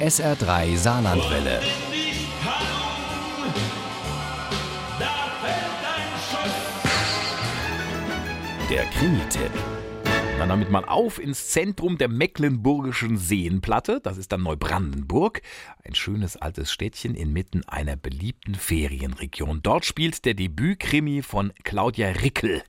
SR3 Saarlandwelle. Der Krimi-Tipp. Dann damit mal auf ins Zentrum der Mecklenburgischen Seenplatte. Das ist dann Neubrandenburg. Ein schönes altes Städtchen inmitten einer beliebten Ferienregion. Dort spielt der Debütkrimi von Claudia Rickel.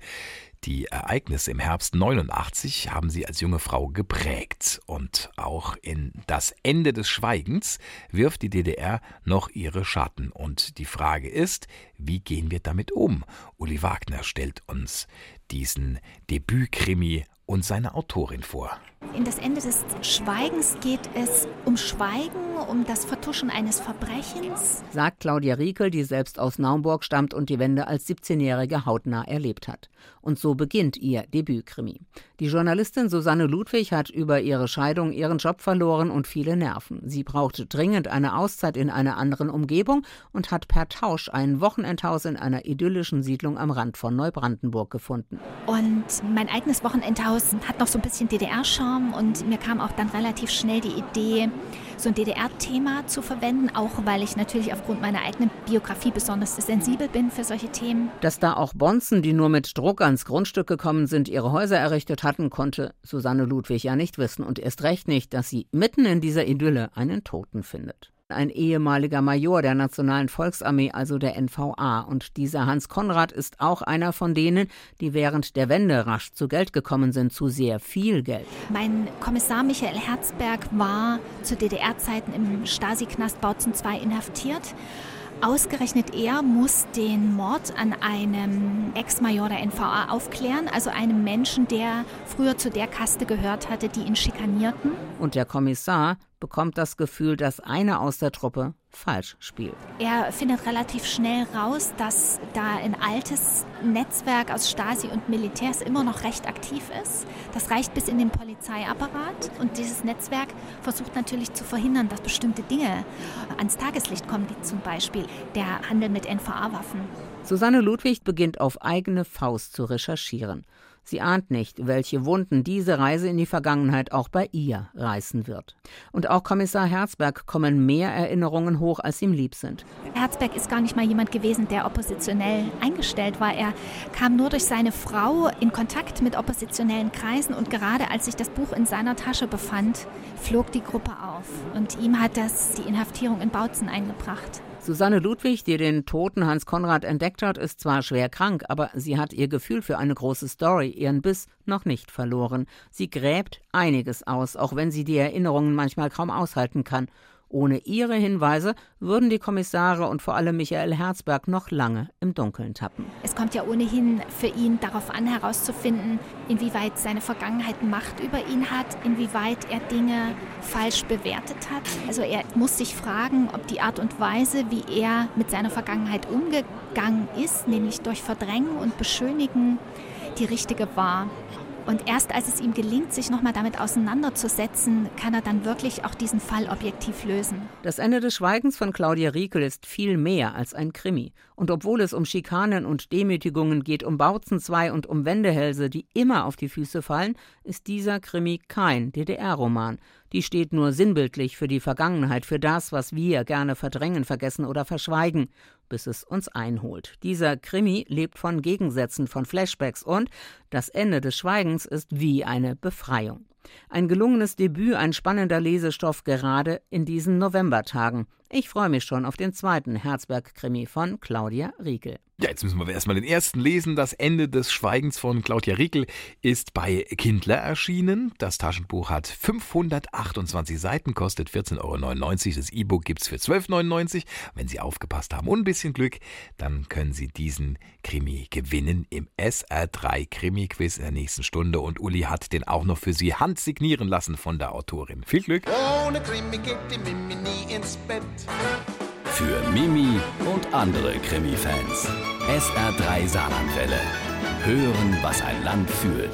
Die Ereignisse im Herbst 89 haben sie als junge Frau geprägt. Und auch in das Ende des Schweigens wirft die DDR noch ihre Schatten. Und die Frage ist, wie gehen wir damit um? Uli Wagner stellt uns diesen Debütkrimi und seine Autorin vor. In das Ende des Schweigens geht es um Schweigen, um das Vertuschen eines Verbrechens. Sagt Claudia Riekel, die selbst aus Naumburg stammt und die Wende als 17-Jährige hautnah erlebt hat. Und so beginnt ihr Debütkrimi. Die Journalistin Susanne Ludwig hat über ihre Scheidung ihren Job verloren und viele Nerven. Sie brauchte dringend eine Auszeit in einer anderen Umgebung und hat per Tausch ein Wochenendhaus in einer idyllischen Siedlung am Rand von Neubrandenburg gefunden. Und mein eigenes Wochenendhaus hat noch so ein bisschen DDR-Charme und mir kam auch dann relativ schnell die Idee, so ein DDR-Thema zu verwenden, auch weil ich natürlich aufgrund meiner eigenen Biografie besonders sensibel bin für solche Themen. Dass da auch Bonzen, die nur mit Druck ans Grundstück gekommen sind, ihre Häuser errichtet hatten, konnte Susanne Ludwig ja nicht wissen und erst recht nicht, dass sie mitten in dieser Idylle einen Toten findet ein ehemaliger Major der Nationalen Volksarmee, also der NVA. Und dieser Hans Konrad ist auch einer von denen, die während der Wende rasch zu Geld gekommen sind, zu sehr viel Geld. Mein Kommissar Michael Herzberg war zu DDR-Zeiten im Stasi-Knast Bautzen II inhaftiert. Ausgerechnet er muss den Mord an einem Ex-Major der NVA aufklären, also einem Menschen, der früher zu der Kaste gehört hatte, die ihn schikanierten. Und der Kommissar bekommt das Gefühl, dass einer aus der Truppe falsch spielt. Er findet relativ schnell raus, dass da ein altes Netzwerk aus Stasi und Militärs immer noch recht aktiv ist. Das reicht bis in den Polizeiapparat und dieses Netzwerk versucht natürlich zu verhindern, dass bestimmte Dinge ans Tageslicht kommen, wie zum Beispiel der Handel mit NVA-Waffen. Susanne Ludwig beginnt auf eigene Faust zu recherchieren. Sie ahnt nicht, welche Wunden diese Reise in die Vergangenheit auch bei ihr reißen wird. Und auch Kommissar Herzberg kommen mehr Erinnerungen hoch, als ihm lieb sind. Herzberg ist gar nicht mal jemand gewesen, der oppositionell eingestellt war. Er kam nur durch seine Frau in Kontakt mit oppositionellen Kreisen und gerade als sich das Buch in seiner Tasche befand, flog die Gruppe auf. Und ihm hat das die Inhaftierung in Bautzen eingebracht. Susanne Ludwig, die den toten Hans Konrad entdeckt hat, ist zwar schwer krank, aber sie hat ihr Gefühl für eine große Story, ihren Biss noch nicht verloren. Sie gräbt einiges aus, auch wenn sie die Erinnerungen manchmal kaum aushalten kann. Ohne ihre Hinweise würden die Kommissare und vor allem Michael Herzberg noch lange im Dunkeln tappen. Es kommt ja ohnehin für ihn darauf an, herauszufinden, inwieweit seine Vergangenheit Macht über ihn hat, inwieweit er Dinge falsch bewertet hat. Also er muss sich fragen, ob die Art und Weise, wie er mit seiner Vergangenheit umgegangen ist, nämlich durch Verdrängen und Beschönigen, die richtige war. Und erst als es ihm gelingt, sich nochmal damit auseinanderzusetzen, kann er dann wirklich auch diesen Fall objektiv lösen. Das Ende des Schweigens von Claudia Riekel ist viel mehr als ein Krimi. Und obwohl es um Schikanen und Demütigungen geht, um Bautzen 2 und um Wendehälse, die immer auf die Füße fallen, ist dieser Krimi kein DDR-Roman. Die steht nur sinnbildlich für die Vergangenheit, für das, was wir gerne verdrängen, vergessen oder verschweigen bis es uns einholt. Dieser Krimi lebt von Gegensätzen, von Flashbacks und das Ende des Schweigens ist wie eine Befreiung. Ein gelungenes Debüt, ein spannender Lesestoff gerade in diesen Novembertagen. Ich freue mich schon auf den zweiten Herzberg-Krimi von Claudia Riekel. Ja, jetzt müssen wir erstmal den ersten lesen. Das Ende des Schweigens von Claudia Riekel ist bei Kindler erschienen. Das Taschenbuch hat 528 Seiten, kostet 14,99 Euro. Das E-Book gibt es für 12,99 Euro. Wenn Sie aufgepasst haben und ein bisschen Glück, dann können Sie diesen Krimi gewinnen im SR3 Krimi-Quiz in der nächsten Stunde. Und Uli hat den auch noch für Sie handsignieren lassen von der Autorin. Viel Glück! Ohne Krimi geht die Mimi nie ins Bett. Für Mimi und andere Krimi-Fans. SR3 Saarlandwelle. Hören, was ein Land fühlt.